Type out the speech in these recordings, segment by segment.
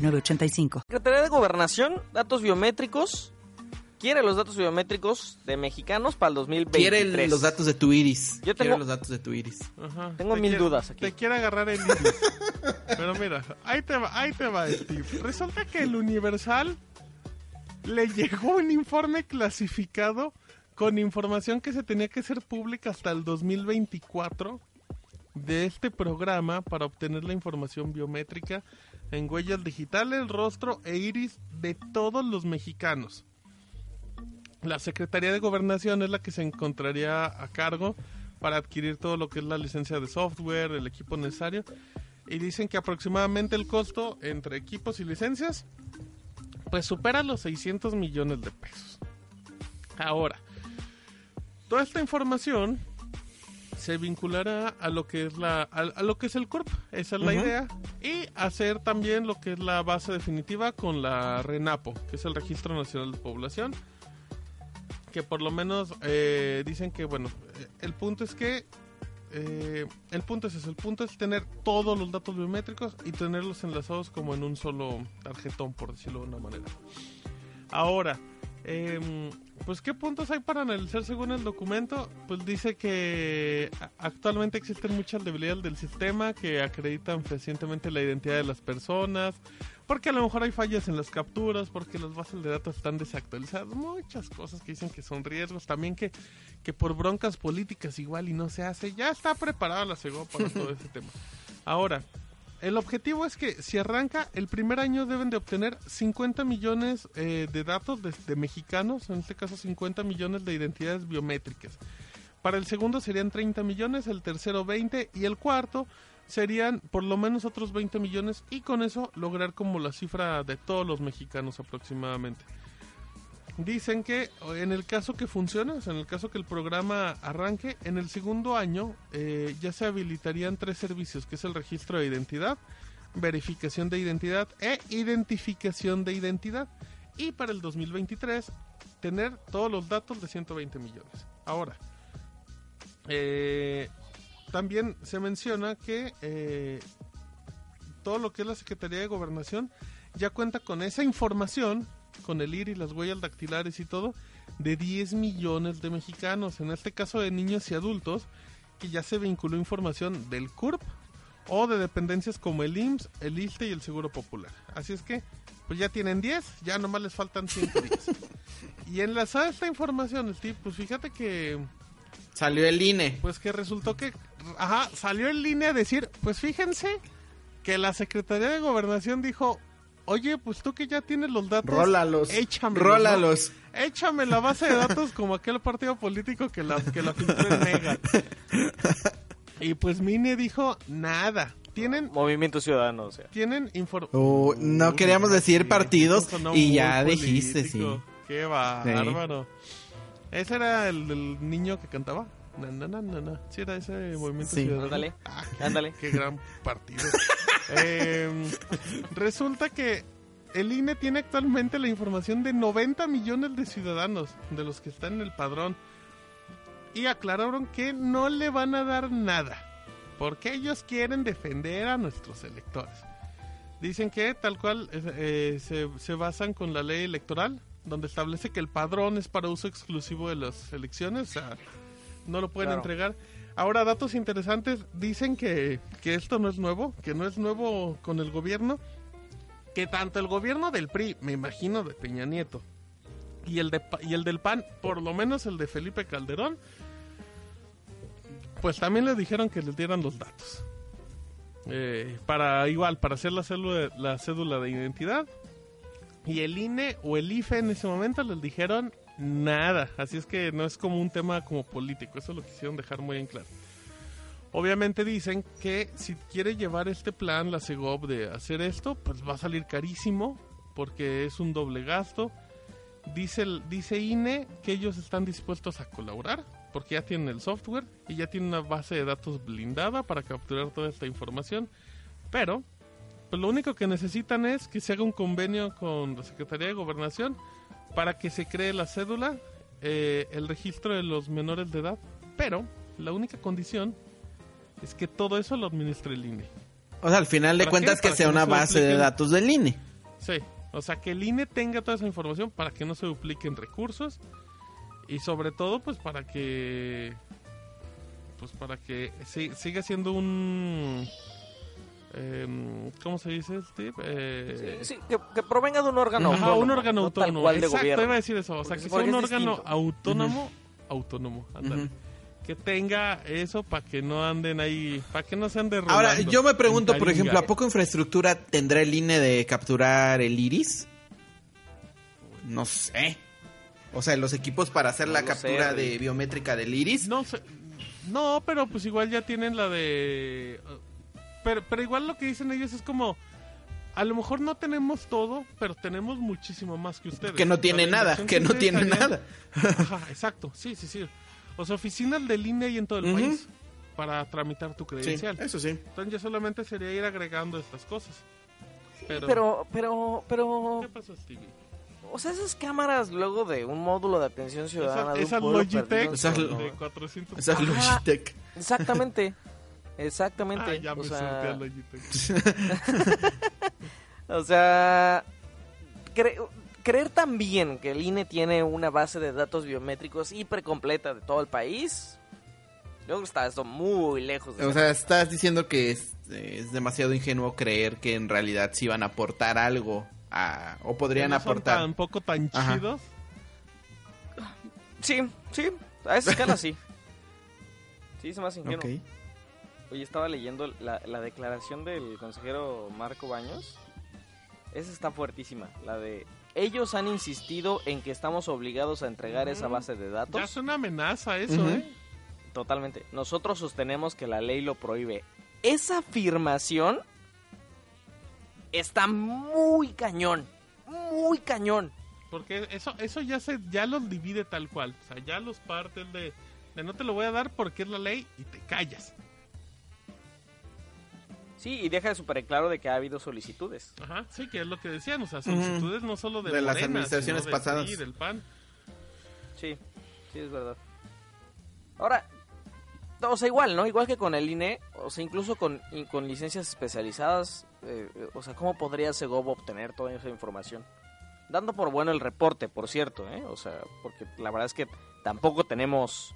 906985. Secretaría de Gobernación, datos biométricos. Quiere los datos biométricos de mexicanos para el 2023. Quiere los datos de tu iris. Yo Quiere tengo- los datos de tu iris. Ajá. Tengo Te mil quiere- dudas aquí. Te quiere agarrar el iris. Pero mira, ahí te va, ahí te va, Steve. Resulta que el Universal le llegó un informe clasificado con información que se tenía que ser pública hasta el 2024 de este programa para obtener la información biométrica en huellas digitales, rostro e iris de todos los mexicanos. La Secretaría de Gobernación es la que se encontraría a cargo para adquirir todo lo que es la licencia de software, el equipo necesario. Y dicen que aproximadamente el costo entre equipos y licencias pues supera los 600 millones de pesos. Ahora, toda esta información se vinculará a lo que es la a, a lo que es el CURP, esa es la idea, y hacer también lo que es la base definitiva con la RENAPO, que es el Registro Nacional de Población, que por lo menos eh, dicen que bueno, eh, el punto es que eh, el punto es ese, el punto es tener todos los datos biométricos y tenerlos enlazados como en un solo tarjetón, por decirlo de una manera. Ahora, em, pues qué puntos hay para analizar según el documento, pues dice que actualmente existen muchas debilidades del sistema que acreditan fehacientemente la identidad de las personas, porque a lo mejor hay fallas en las capturas, porque las bases de datos están desactualizadas, muchas cosas que dicen que son riesgos, también que, que por broncas políticas igual y no se hace, ya está preparada la CEGO para todo ese tema. Ahora, el objetivo es que si arranca, el primer año deben de obtener 50 millones eh, de datos de, de mexicanos, en este caso 50 millones de identidades biométricas. Para el segundo serían 30 millones, el tercero 20 y el cuarto serían por lo menos otros 20 millones y con eso lograr como la cifra de todos los mexicanos aproximadamente. Dicen que en el caso que funcione, o sea, en el caso que el programa arranque, en el segundo año eh, ya se habilitarían tres servicios, que es el registro de identidad, verificación de identidad e identificación de identidad. Y para el 2023 tener todos los datos de 120 millones. Ahora, eh, también se menciona que eh, todo lo que es la Secretaría de Gobernación ya cuenta con esa información, con el IRI, las huellas dactilares y todo, de 10 millones de mexicanos, en este caso de niños y adultos, que ya se vinculó información del CURP o de dependencias como el IMSS, el ISTE y el Seguro Popular. Así es que, pues ya tienen 10, ya nomás les faltan 110. y enlazada esta información, Steve, pues fíjate que Salió el INE. pues que resultó que, ajá, salió en línea a decir, pues fíjense que la Secretaría de Gobernación dijo, oye, pues tú que ya tienes los datos, Rólalos. échamelos, Rólalos. ¿no? Échame la base de datos como aquel partido político que la, que la filtró en Mega. Y pues Mine dijo, nada, tienen... Movimiento Ciudadano, o sea. Tienen información. Oh, no queríamos decir partidos y ya dijiste, sí. Qué bárbaro. Ese era el niño que cantaba. Na, na, na, na, na. Sí, era ese movimiento Sí. ciudadano. Ándale, Ah, qué, ándale. qué gran partido. Em, resulta que el INE tiene actualmente la información de 90 millones de ciudadanos, de los que están en el padrón. Y aclararon que no le van a dar nada, porque ellos quieren defender a nuestros electores. Dicen que tal cual eh, eh, se, se basan con la ley electoral, donde establece que el padrón es para uso exclusivo de las elecciones, o sea, no lo pueden Claro. entregar. Ahora, datos interesantes, dicen que, que esto no es nuevo, que no es nuevo con el gobierno, que tanto el gobierno del PRI, me imagino de Peña Nieto, y el, de, y el del PAN, por lo menos el de Felipe Calderón, pues también les dijeron que les dieran los datos. Eh, para igual, para hacer la cédula, la cédula de identidad. Y el INE o el IFE en ese momento les dijeron nada. Así es que no es como un tema como político. Eso lo quisieron dejar muy en claro. Obviamente dicen que si quiere llevar este plan, la Segov, de hacer esto, pues va a salir carísimo porque es un doble gasto. Dice, dice INE que ellos están dispuestos a colaborar porque ya tienen el software y ya tienen una base de datos blindada para capturar toda esta información. Pero, pues lo único que necesitan es que se haga un convenio con la Secretaría de Gobernación para que se cree la cédula, eh, el registro de los menores de edad. Pero la única condición es que todo eso lo administre el INE. O sea, al final de ¿Para cuentas que sea que una se base de datos del INE. Sí, o sea, que el INE tenga toda esa información para que no se dupliquen recursos y sobre todo pues para que pues para que si- siga siendo un em, ¿cómo se dice Steve? Eh, Sí, sí, que, que provenga de un órgano ajá, autónomo. un órgano no tal autónomo. cual de Exacto, gobierno. iba a decir eso, o sea, Porque- que sea un órgano distinto. autónomo, autónomo, ándale. Ujú. Que tenga eso para que no anden ahí, para que no se ande Ahora, rolando yo me pregunto, por ejemplo, ¿a poco infraestructura tendrá el INE de capturar el iris? No sé. O sea, los equipos para hacer No la captura sé, de biométrica del iris. No sé. No, pero pues igual ya tienen la de. Pero, pero igual lo que dicen ellos es como. A lo mejor no tenemos todo, pero tenemos muchísimo más que ustedes. Que no tiene nada, que no tiene harían- nada. Ajá, exacto, sí, sí, sí. O sea, oficinas de línea y en todo el país para tramitar tu Sí, credencial. eso sí. Entonces ya solamente sería ir agregando estas cosas. Pero, Pero, pero, pero, ¿qué pasó, Stevie? o sea, esas cámaras luego de un módulo de atención ciudadana Esa, de un esa pueblo Logitech perdido, Esas no, lo- de 400 Esa es Ajá. Logitech. Exactamente, exactamente. Ah, ya me o, sea, o sea, cre- creer también que el INE tiene una base de datos biométricos hiper completa de todo el país, yo creo que está esto muy lejos de O sea, estás diciendo que es, es demasiado ingenuo creer que en realidad sí van a aportar algo a- o podrían no son aportar. tan poco tan Ajá. chidos. Sí, sí, a esa escala sí. Sí, se hace ingenuo. Ok. Oye, estaba leyendo la, la declaración del consejero Marco Baños. Esa está fuertísima. La de ellos han insistido en que estamos obligados a entregar esa base de Ya datos. es una amenaza eso. ¿eh? Totalmente. Nosotros sostenemos que la ley lo prohíbe. Esa afirmación está muy cañón. Muy cañón. Porque eso eso ya se ya los divide tal cual. O sea, ya los partes de, de no te lo voy a dar porque es la ley y te callas. Sí, y deja súper en claro de que ha habido solicitudes. Ajá, sí, que es lo que decían. O sea, solicitudes no solo de, De las administraciones sino de pasadas. PRI, del PAN. Sí, sí, es verdad. Ahora, o sea, igual, ¿no? Igual que con el INE, o sea, incluso con, con licencias especializadas, eh, eh, o sea, ¿cómo podría Segov obtener toda esa información? Dando por bueno el reporte, por cierto, ¿eh? O sea, porque la verdad es que tampoco tenemos...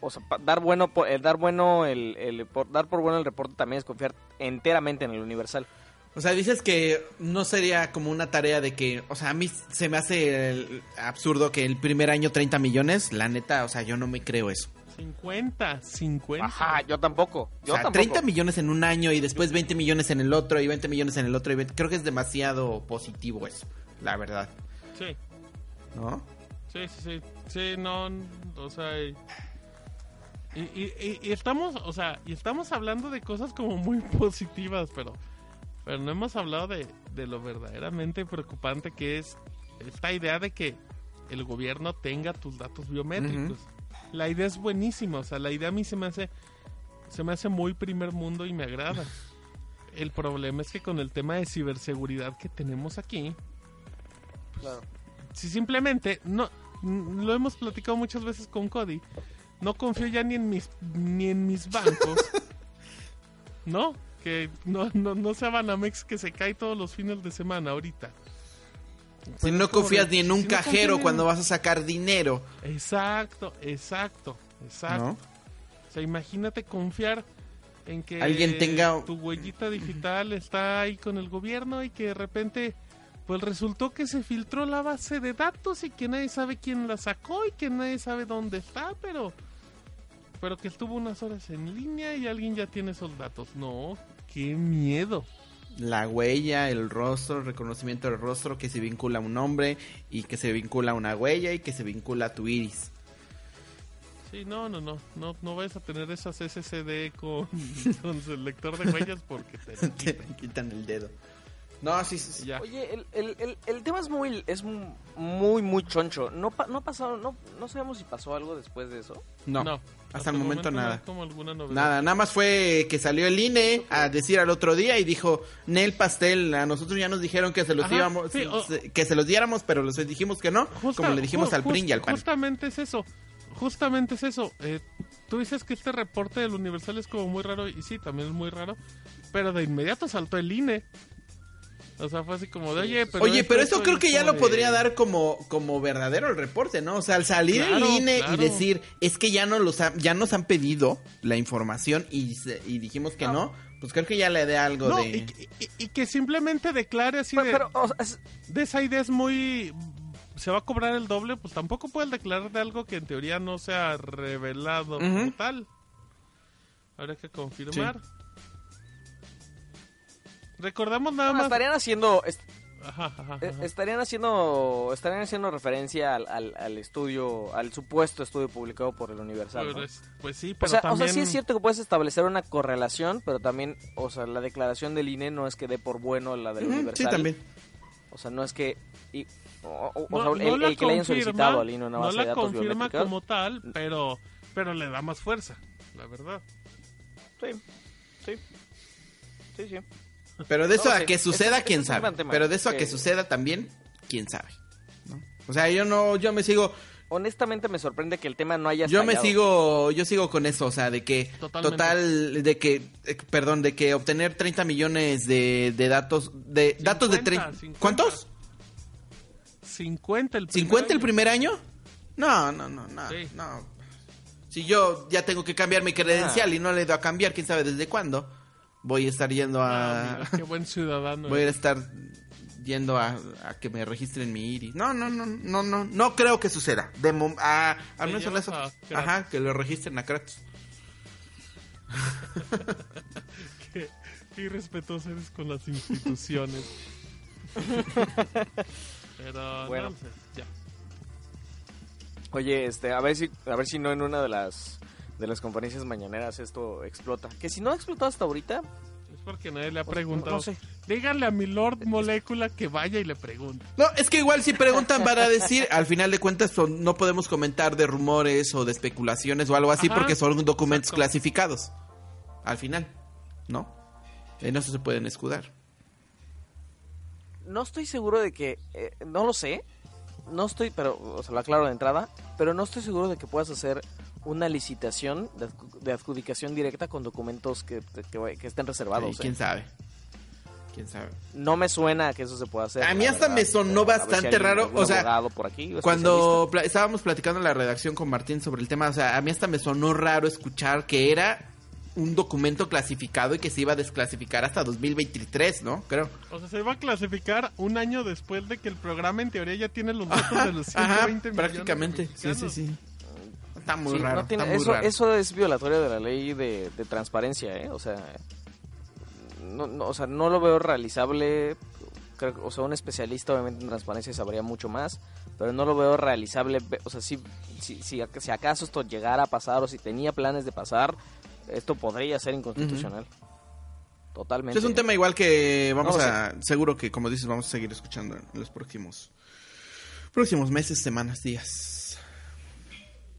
O sea, pa- dar bueno, por, el dar bueno el, el- por- dar por bueno el reporte también es confiar enteramente en el Universal. O sea, dices que no sería como una tarea de que, o sea, a mí se me hace el- absurdo que el primer año 30 millones, la neta, o sea, yo no me creo eso. 50, 50. Ajá, yo tampoco. Yo o sea, tampoco. 30 millones en un año y después 20 millones en el otro y 20 millones en el otro. Y 20 creo que es demasiado positivo eso, la verdad. Sí, ¿No? sí, sí, sí. Sí, no, o sea... Y, y- y- estamos, o sea, y estamos hablando de cosas como muy positivas, pero, pero no hemos hablado de, de lo verdaderamente preocupante que es esta idea de que el gobierno tenga tus datos biométricos. La idea es buenísima, o sea, la idea a mí se me hace se me hace muy primer mundo y me agrada. El problema es que con el tema de ciberseguridad que tenemos aquí, Claro. si simplemente no lo hemos platicado muchas veces con Cody, no confío ya ni en mis ni en mis bancos. ¿No? Que no, no, no sea Banamex que se cae todos los fines de semana ahorita. Si Pero no confías ni en un si cajero cuando vas a sacar dinero, Exacto, exacto, exacto. ¿no? O sea, imagínate confiar en que Alguien tenga- tu huellita digital está ahí con el gobierno y que de repente pues resultó que se filtró la base de datos y que nadie sabe quién la sacó y que nadie sabe dónde está, pero pero que estuvo unas horas en línea y alguien ya tiene esos datos. No, qué miedo. La huella, el rostro, el reconocimiento del rostro que se vincula a un nombre y que se vincula a una huella y que se vincula a tu iris. Sí, no, no, no, no, no vayas a tener esas SSD con, con el lector de huellas porque te... Te quitan el dedo. No, sí, sí. sí. Ya. Oye, el, el, el, el tema es muy, es muy, muy choncho. No, pa- no ha pasado, no, no sabemos si pasó algo después de eso. No, No, hasta el momento, nada. como alguna novedad. Nada, nada más fue que salió el INE a decir al otro día y dijo, Nel Pastel, a nosotros ya nos dijeron que se los Ajá, íbamos, sí, que se los diéramos, pero les dijimos que no, Justa- como le dijimos ju- al PRI y al PAN. Justamente es eso. Justamente es eso. Eh, tú dices que este reporte del Universal es como muy raro, y sí, también es muy raro. Pero de inmediato saltó el INE. O sea, fue así como de, oye, pero. Oye, pero esto", creo que ya lo podría dar como, como verdadero el reporte, ¿no? O sea, al salir Claro, el INE claro. y decir, es que ya, no los ha- ya nos han pedido la información y, se- y dijimos que no, pues creo que ya le dé algo No, de... y, y- y que simplemente declare así Pero, de, pero, o sea, es- de esa idea es muy... Se va a cobrar el doble, pues tampoco puedes declarar de algo que en teoría no sea revelado como Ujú. tal. Habrá que confirmar. Recordamos nada no, más... estarían haciendo, est- Ajá, ajá, eh, ajá. estarían haciendo, estarían haciendo referencia al, al, al estudio, al supuesto estudio publicado por el Universal. Pero ¿no? es- pues sí, O pero sea, también... o sea, sí es cierto que puedes establecer una correlación, pero también, o sea, la declaración del INE no es que dé por bueno la del Ujú, Universal. sí, también. O sea, no es que... y- o, o- o No- sea, no el, que le hayan confirma, solicitado al INE una no base la de datos confirma como tal, pero, pero le da más fuerza, la verdad. Sí, sí, sí, sí. Pero de eso No, a sí, que suceda, ese quién es sabe. tema, Pero de eso a que- suceda también, quién sabe. ¿no? O sea, yo no, yo me sigo, Honestamente me sorprende que el tema no haya yo me estallado. sigo, yo sigo con eso, o sea, de que Totalmente. total, de que, eh, perdón, de que obtener 30 millones de, de datos, de datos de 50, 30, 50. ¿cuántos? 50 el primer ¿50 el año. primer año? No, no, no, no, Sí. no. Si yo ya tengo que cambiar mi credencial Ah. y no le he ido a cambiar, quién sabe desde cuándo, voy a estar yendo Ah, a... mira, qué buen ciudadano. Voy a estar yendo a, a que me registren mi iris. No, no, no, no, no, no creo que suceda. De mom- a, al menos eso. a. Ajá, que lo registren a Kratos. Qué, qué irrespetuoso eres con las instituciones. Pero, Bueno. no sé, ya. Oye, este, a ver si, a ver si no en una de las de las conferencias mañaneras esto explota. Que si no ha explotado hasta ahorita, Es porque nadie le ha Pues, preguntado. no sé. Díganle a mi Lord Molécula que vaya y le pregunte. No, es que igual si preguntan para decir, al final de cuentas son- no podemos comentar de rumores o de especulaciones o algo así Ajá, porque son documentos exacto. clasificados. Al final, ¿no? En eso se pueden escudar. no estoy seguro de que, eh, no lo sé, no estoy, pero, o sea, lo aclaro de entrada, pero no estoy seguro de que puedas hacer una licitación de, adju- de adjudicación directa con documentos que, que, que estén reservados. Sí, ¿Quién ¿eh? sabe? ¿Quién sabe? No me suena que eso se pueda hacer. A mí hasta me sonó pero si bastante raro, o sea, abogado por aquí, o Cuando estábamos platicando en la redacción con Martín sobre el tema, o sea, a mí hasta me sonó raro escuchar que era un documento clasificado y que se iba a desclasificar hasta 2023, ¿no? Creo. O sea, se va a clasificar un año después de que el programa en teoría ya tiene los datos de los 120 Ajá, millones de prácticamente. Sí, sí, sí. Está muy Sí, raro. no tiene- está muy eso, raro. eso es violatorio de la ley de, de transparencia, ¿eh? O sea, no, no, o sea, no lo veo realizable. Creo o sea, un especialista obviamente en transparencia sabría mucho más, pero no lo veo realizable. O sea, si, si, si, ac- si acaso esto llegara a pasar o si tenía planes de pasar, esto podría ser inconstitucional. Totalmente. Es un tema igual que vamos No, a... Seguro que, como dices, vamos a seguir escuchando en los próximos... Próximos meses, semanas, días.